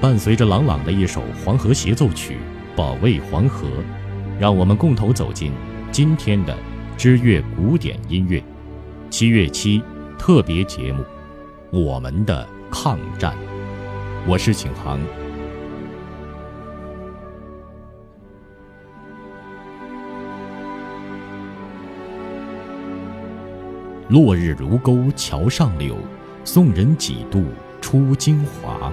伴随着朗朗的一首《黄河协奏曲》，保卫黄河，让我们共同走进今天的知乐古典音乐七月七特别节目《我们的抗战》。我是景航。落日如钩桥上柳，送人几度出京华。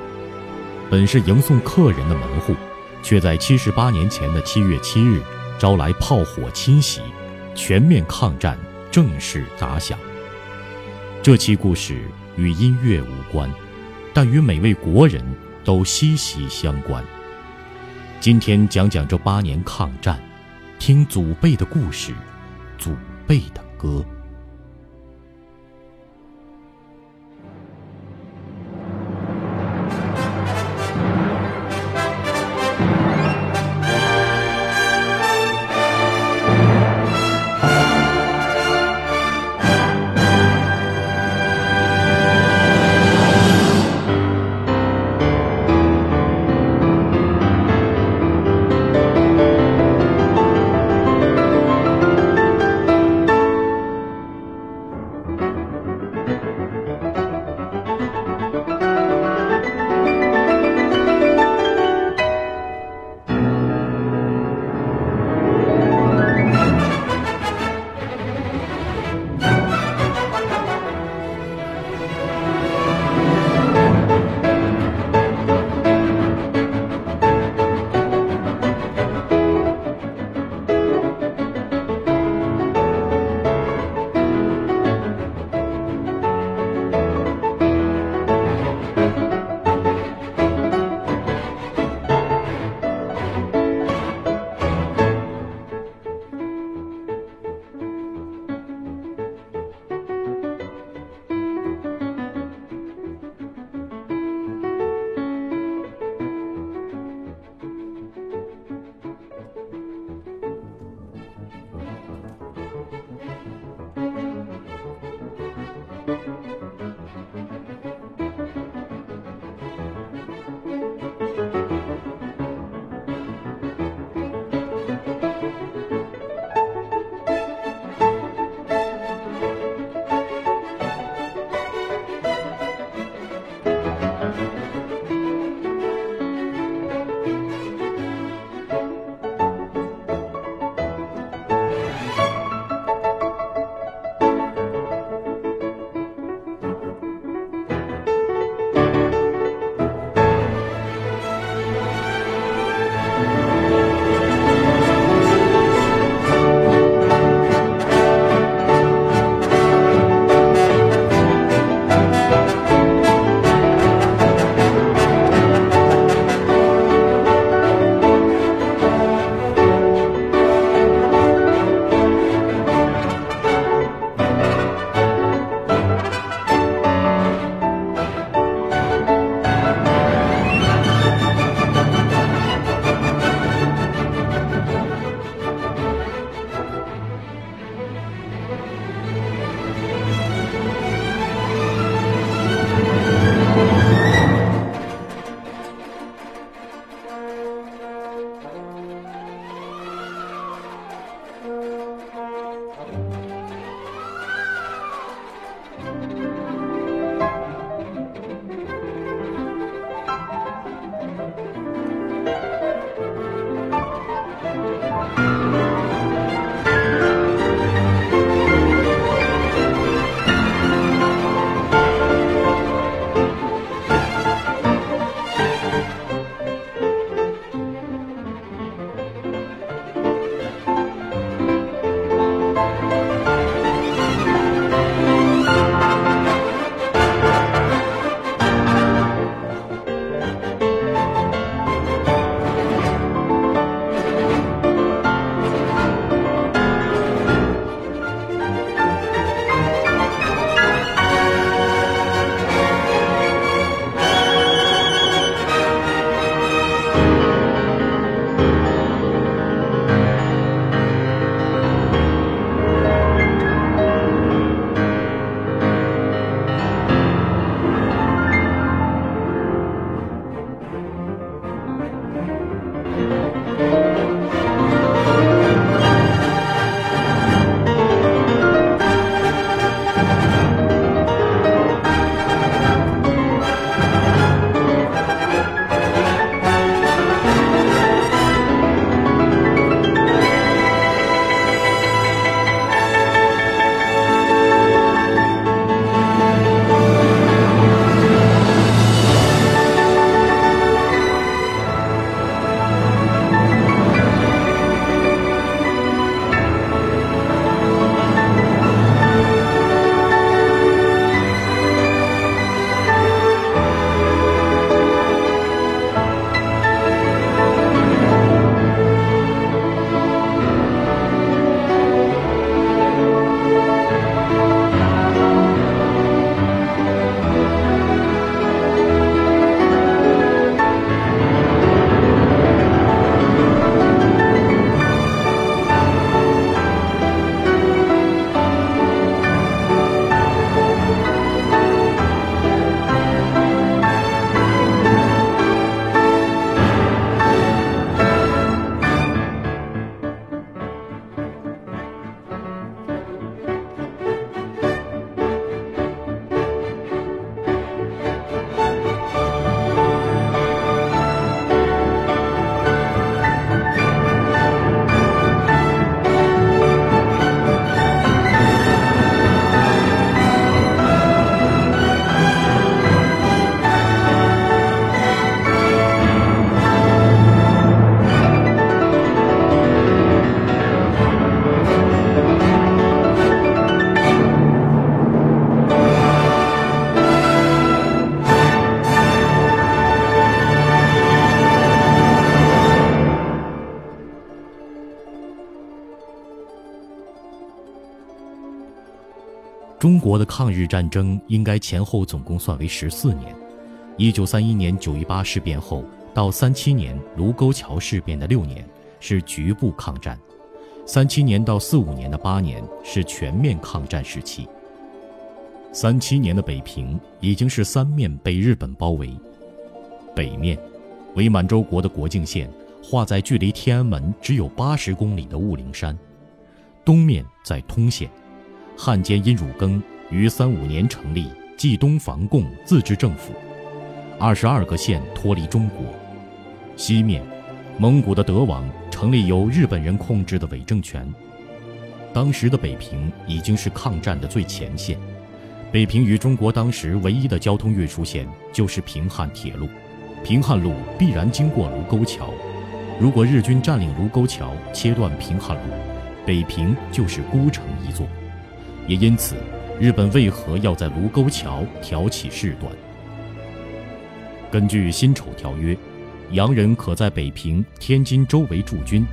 本是迎送客人的门户，却在七十八年前的七月七日，招来炮火侵袭，全面抗战正式打响。这期故事与音乐无关，但与每位国人都息息相关。今天讲讲这八年抗战，听祖辈的故事，祖辈的歌。中国的抗日战争应该前后总共算为十四年，一九三一年九一八事变后到三七年卢沟桥事变的六年是局部抗战，三七年到四五年的八年是全面抗战时期。三七年的北平已经是三面被日本包围，北面为满洲国的国境线，画在距离天安门只有八十公里的雾灵山；东面在通县。汉奸殷汝耕于三五年成立冀东防共自治政府，二十二个县脱离中国。西面，蒙古的德王成立由日本人控制的伪政权。当时的北平已经是抗战的最前线。北平与中国当时唯一的交通运输线就是平汉铁路，平汉路必然经过卢沟桥。如果日军占领卢沟桥，切断平汉路，北平就是孤城一座。也因此，日本为何要在卢沟桥挑起事端？根据《辛丑条约》，洋人可在北平、天津周围驻军，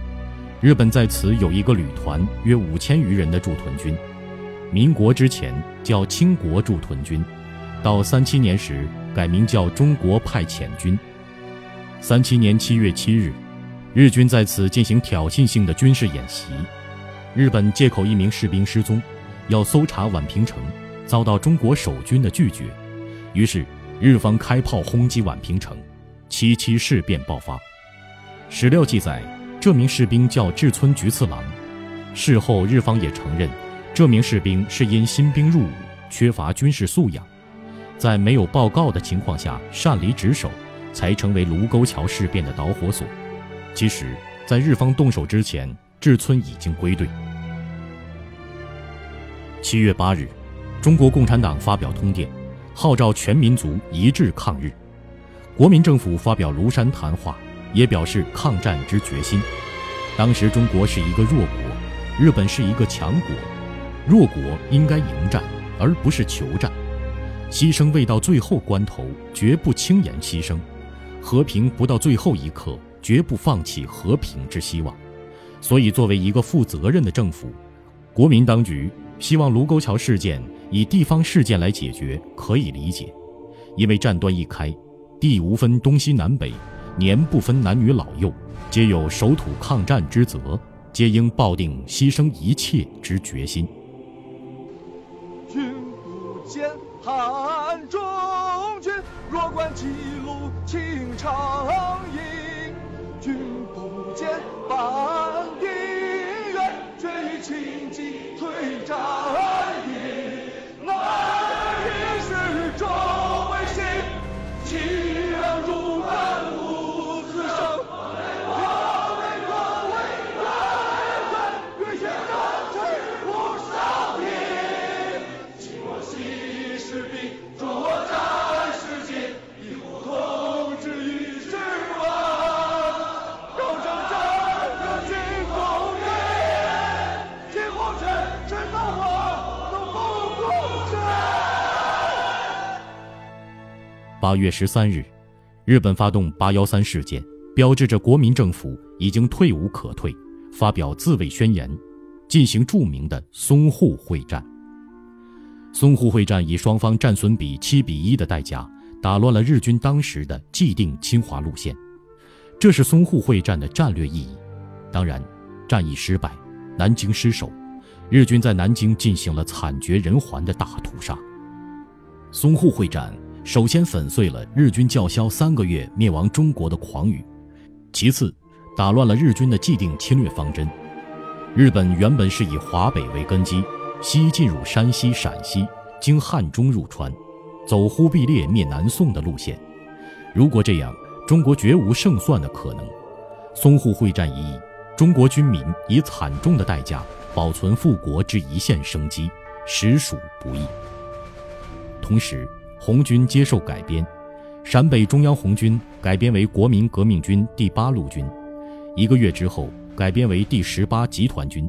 日本在此有一个旅团，约五千余人的驻屯军。民国之前叫清国驻屯军，到三七年时改名叫中国派遣军。三七年七月七日，日军在此进行挑衅性的军事演习，日本借口一名士兵失踪。要搜查宛平城，遭到中国守军的拒绝，于是日方开炮轰击宛平城，七七事变爆发。史料记载，这名士兵叫志村菊次郎。事后日方也承认，这名士兵是因新兵入伍，缺乏军事素养，在没有报告的情况下擅离职守，才成为卢沟桥事变的导火索。其实，在日方动手之前，志村已经归队。七月八日，中国共产党发表通电，号召全民族一致抗日。国民政府发表庐山谈话，也表示抗战之决心。当时中国是一个弱国，日本是一个强国，弱国应该迎战，而不是求战。牺牲未到最后关头，绝不轻言牺牲；和平不到最后一刻，绝不放弃和平之希望。所以，作为一个负责任的政府，国民当局。希望卢沟桥事件以地方事件来解决，可以理解，因为战端一开，地无分东西南北，年不分男女老幼，皆有守土抗战之责，皆应抱定牺牲一切之决心。君不见汉中军，弱冠几路青长营。君不见半八月十三日，日本发动八幺三事件，标志着国民政府已经退无可退，发表自卫宣言，进行著名的淞沪会战。淞沪会战以双方战损比七比一的代价，打乱了日军当时的既定侵华路线，这是淞沪会战的战略意义。当然，战役失败，南京失守，日军在南京进行了惨绝人寰的大屠杀。淞沪会战。首先粉碎了日军叫嚣三个月灭亡中国的狂语，其次打乱了日军的既定侵略方针。日本原本是以华北为根基，西进入山西、陕西，经汉中入川，走忽必烈灭南宋的路线。如果这样，中国绝无胜算的可能。淞沪会战一役，中国军民以惨重的代价保存复国之一线生机，实属不易。同时，红军接受改编，陕北中央红军改编为国民革命军第八路军，一个月之后改编为第十八集团军，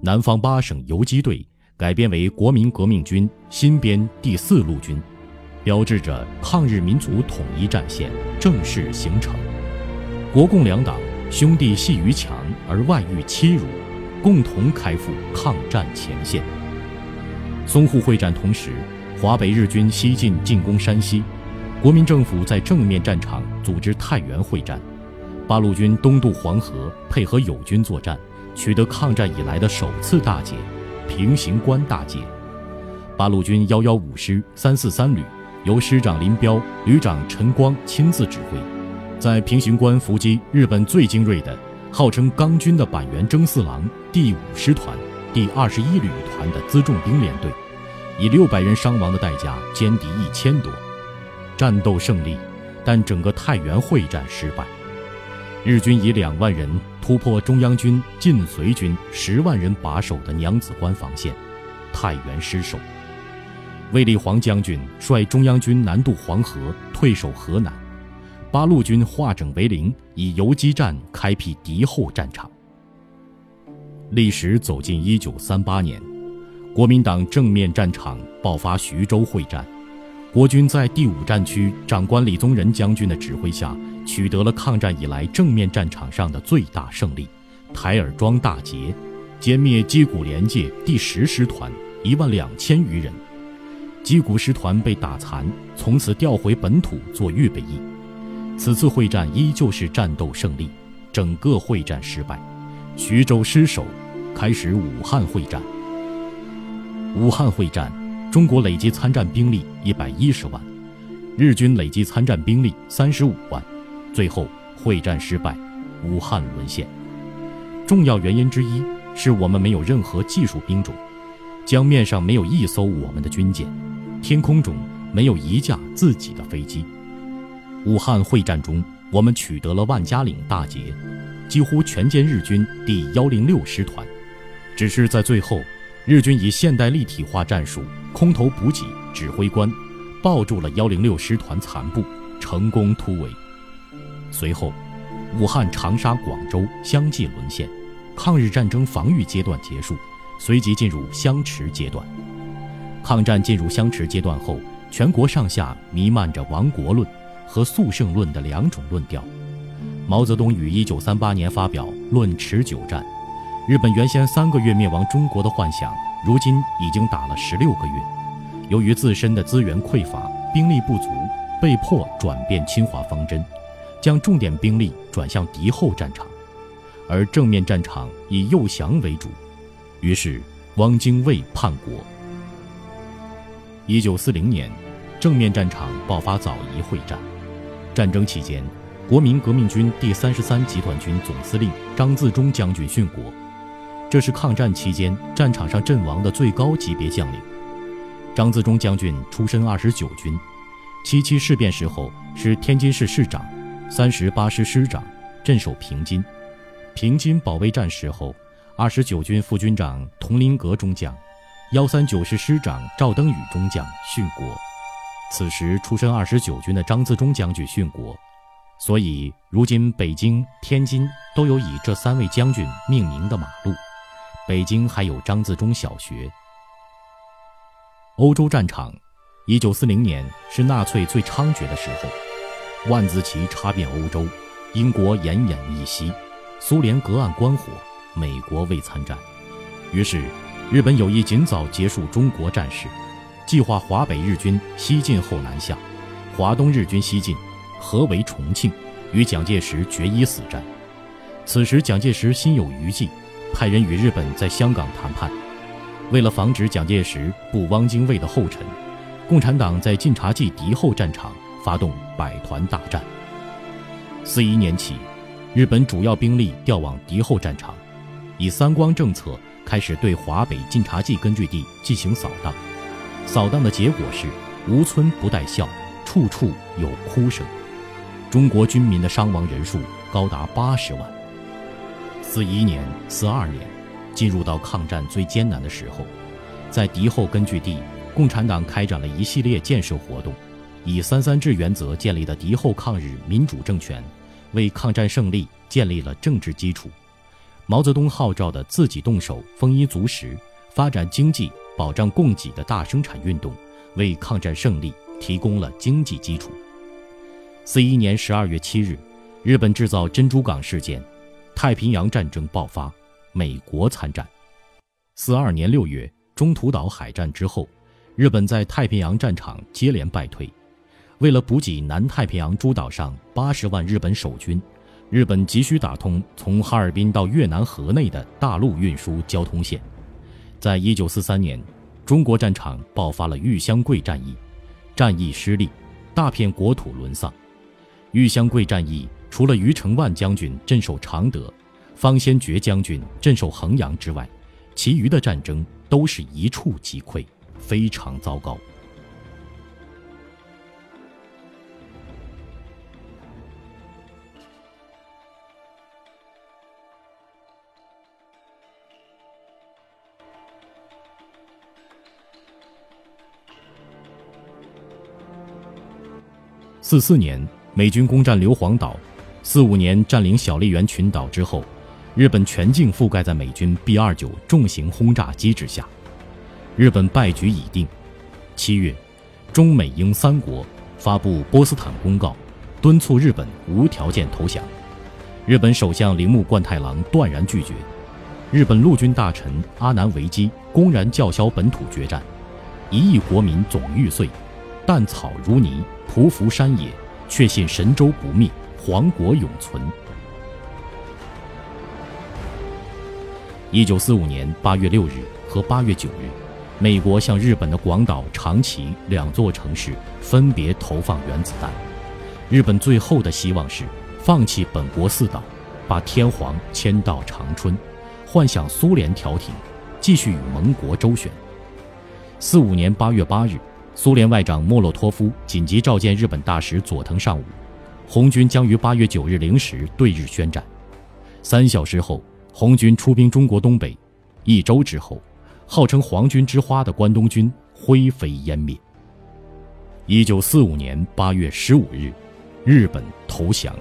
南方八省游击队改编为国民革命军新编第四路军，标志着抗日民族统一战线正式形成。国共两党兄弟系于墙而外遇欺辱，共同开赴抗战前线。淞沪会战同时，华北日军西进进攻山西，国民政府在正面战场组织太原会战，八路军东渡黄河，配合友军作战，取得抗战以来的首次大捷——平型关大捷。八路军幺幺五师三四三旅由师长林彪、旅长陈光亲自指挥，在平型关伏击日本最精锐的、号称“钢军”的板垣征四郎第五师团。第二十一旅团的辎重兵连队，以六百人伤亡的代价歼敌一千多，战斗胜利，但整个太原会战失败。日军以两万人突破中央军晋绥军十万人把守的娘子关防线，太原失守。卫立煌将军率中央军南渡黄河，退守河南，八路军化整为零，以游击战开辟敌后战场。历史走进一九三八年，国民党正面战场爆发徐州会战，国军在第五战区长官李宗仁将军的指挥下，取得了抗战以来正面战场上的最大胜利——台儿庄大捷，歼灭矶谷联界第十师团一万两千余人。矶谷师团被打残，从此调回本土做预备役。此次会战依旧是战斗胜利，整个会战失败。徐州失守，开始武汉会战。武汉会战，中国累计参战兵力一百一十万，日军累计参战兵力三十五万，最后会战失败，武汉沦陷。重要原因之一是我们没有任何技术兵种，江面上没有一艘我们的军舰，天空中没有一架自己的飞机。武汉会战中，我们取得了万家岭大捷。几乎全歼日军第幺零六师团，只是在最后，日军以现代立体化战术、空投补给、指挥官，抱住了幺零六师团残部，成功突围。随后，武汉、长沙、广州相继沦陷，抗日战争防御阶段结束，随即进入相持阶段。抗战进入相持阶段后，全国上下弥漫着亡国论和速胜论的两种论调。毛泽东于1938年发表《论持久战》，日本原先三个月灭亡中国的幻想，如今已经打了十六个月。由于自身的资源匮乏、兵力不足，被迫转变侵华方针，将重点兵力转向敌后战场，而正面战场以诱降为主。于是，汪精卫叛国。1940年，正面战场爆发枣宜会战，战争期间。国民革命军第三十三集团军总司令张自忠将军殉国，这是抗战期间战场上阵亡的最高级别将领。张自忠将军出身二十九军，七七事变时候是天津市市长，三十八师师长，镇守平津。平津保卫战时候，二十九军副军长佟麟阁中将，幺三九师师长赵登禹中将殉国。此时出身二十九军的张自忠将军殉国。所以，如今北京、天津都有以这三位将军命名的马路。北京还有张自忠小学。欧洲战场，一九四零年是纳粹最猖獗的时候，万字旗插遍欧洲，英国奄奄一息，苏联隔岸观火，美国未参战。于是，日本有意尽早结束中国战事，计划华北日军西进后南下，华东日军西进。合围重庆，与蒋介石决一死战。此时，蒋介石心有余悸，派人与日本在香港谈判。为了防止蒋介石步汪精卫的后尘，共产党在晋察冀敌后战场发动百团大战。四一年起，日本主要兵力调往敌后战场，以三光政策开始对华北晋察冀根据地进行扫荡。扫荡的结果是无村不带笑，处处有哭声。中国军民的伤亡人数高达八十万。四一年、四二年，进入到抗战最艰难的时候，在敌后根据地，共产党开展了一系列建设活动，以“三三制”原则建立的敌后抗日民主政权，为抗战胜利建立了政治基础。毛泽东号召的“自己动手，丰衣足食，发展经济，保障供给”的大生产运动，为抗战胜利提供了经济基础。四一年十二月七日，日本制造珍珠港事件，太平洋战争爆发，美国参战。四二年六月，中途岛海战之后，日本在太平洋战场接连败退。为了补给南太平洋诸岛上八十万日本守军，日本急需打通从哈尔滨到越南河内的大陆运输交通线。在一九四三年，中国战场爆发了玉香桂战役，战役失利，大片国土沦丧。玉香桂战役除了余承万将军镇守常德，方先觉将军镇守衡阳之外，其余的战争都是一触即溃，非常糟糕。四四年，美军攻占硫磺岛；四五年占领小笠原群岛之后，日本全境覆盖在美军 B 二九重型轰炸机之下，日本败局已定。七月，中美英三国发布波斯坦公告，敦促日本无条件投降。日本首相铃木贯太郎断然拒绝。日本陆军大臣阿南惟基公然叫嚣本土决战，一亿国民总玉碎，但草如泥。匍匐山野，确信神州不灭，皇国永存。一九四五年八月六日和八月九日，美国向日本的广岛、长崎两座城市分别投放原子弹。日本最后的希望是放弃本国四岛，把天皇迁到长春，幻想苏联调停，继续与盟国周旋。四五年八月八日。苏联外长莫洛托夫紧急召见日本大使佐藤尚武，红军将于八月九日零时对日宣战。三小时后，红军出兵中国东北。一周之后，号称“皇军之花”的关东军灰飞烟灭。一九四五年八月十五日，日本投降。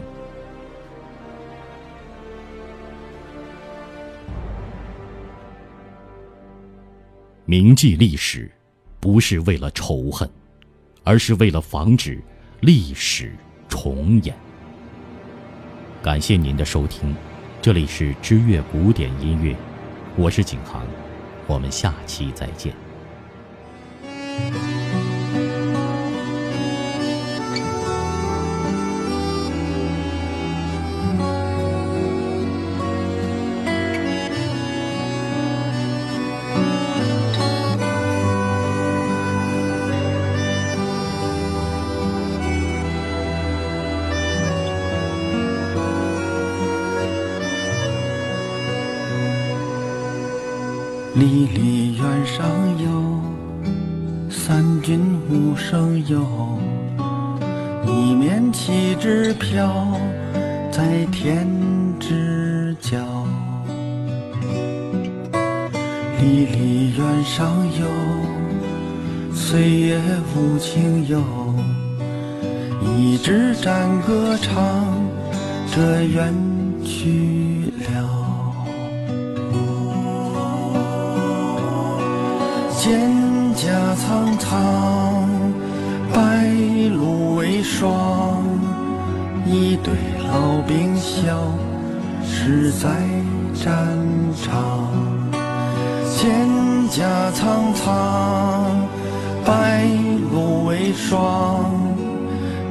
铭记历史。不是为了仇恨，而是为了防止历史重演。感谢您的收听，这里是知乐古典音乐，我是景航，我们下期再见。离原上有，岁月无情有。一支战歌唱着远去了。蒹葭苍苍，白露为霜。一对老兵消失在战场。蒹葭苍苍，白露为霜。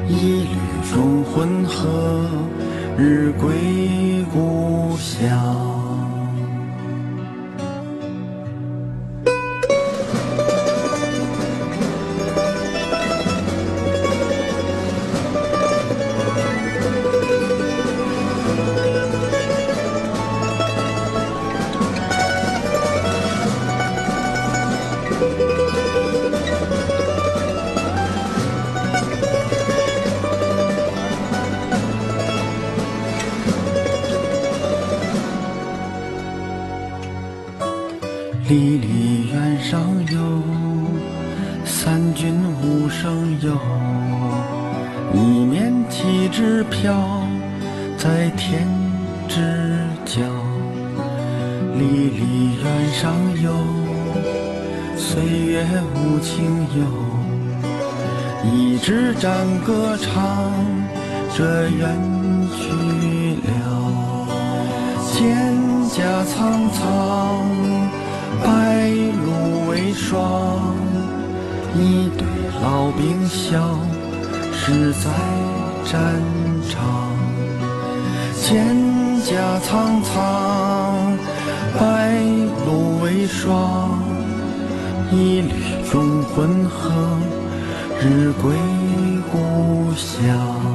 一缕忠魂何日归故乡？离离原上有，岁月无情有。一支战歌唱着远去了，蒹葭苍苍。白露为霜，一对老兵消失在战场。蒹葭苍苍，白露为霜，一缕忠魂何日归故乡？